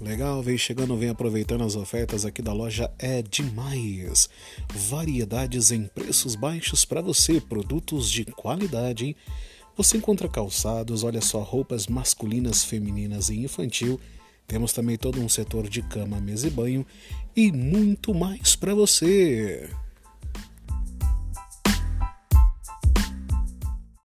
Legal, vem chegando, vem aproveitando as ofertas aqui da loja é demais. Variedades em preços baixos para você, produtos de qualidade. Hein? Você encontra calçados, olha só, roupas masculinas, femininas e infantil. Temos também todo um setor de cama, mesa e banho e muito mais para você.